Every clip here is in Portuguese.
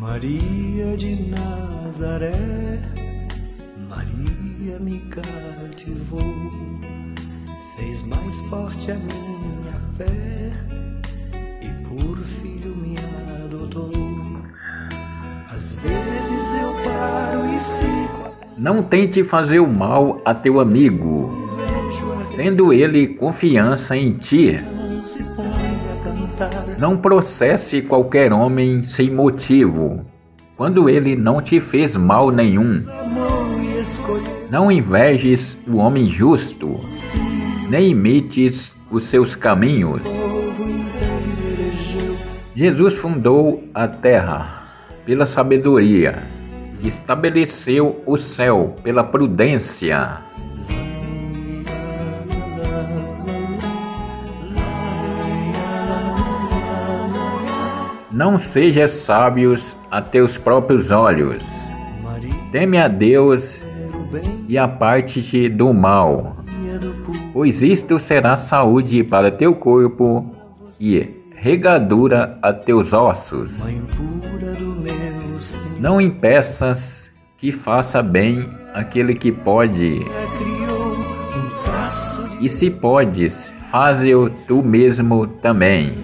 Maria de Nazaré, Maria me cativou, fez mais forte a minha fé e por filho me adotou. Às vezes eu paro e fico. Não tente fazer o mal a teu amigo, tendo ele confiança em ti. Não processe qualquer homem sem motivo, quando ele não te fez mal nenhum. Não invejes o homem justo, nem imites os seus caminhos. Jesus fundou a terra pela sabedoria, estabeleceu o céu pela prudência. Não sejas sábios a teus próprios olhos. Teme a Deus e aparte-te do mal, pois isto será saúde para teu corpo e regadura a teus ossos. Não impeças que faça bem aquele que pode, e se podes, faze-o tu mesmo também.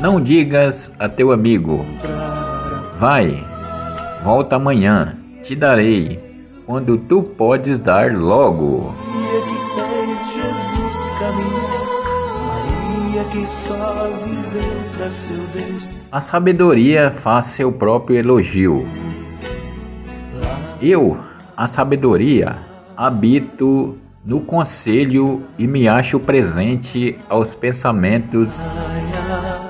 Não digas a teu amigo, vai, volta amanhã, te darei, quando tu podes dar logo. Maria que fez Jesus caminhar Maria que só viveu pra seu Deus A sabedoria faz seu próprio elogio. Eu, a sabedoria, habito no conselho e me acho presente aos pensamentos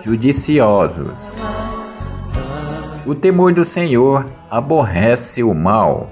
judiciosos. O temor do Senhor aborrece o mal.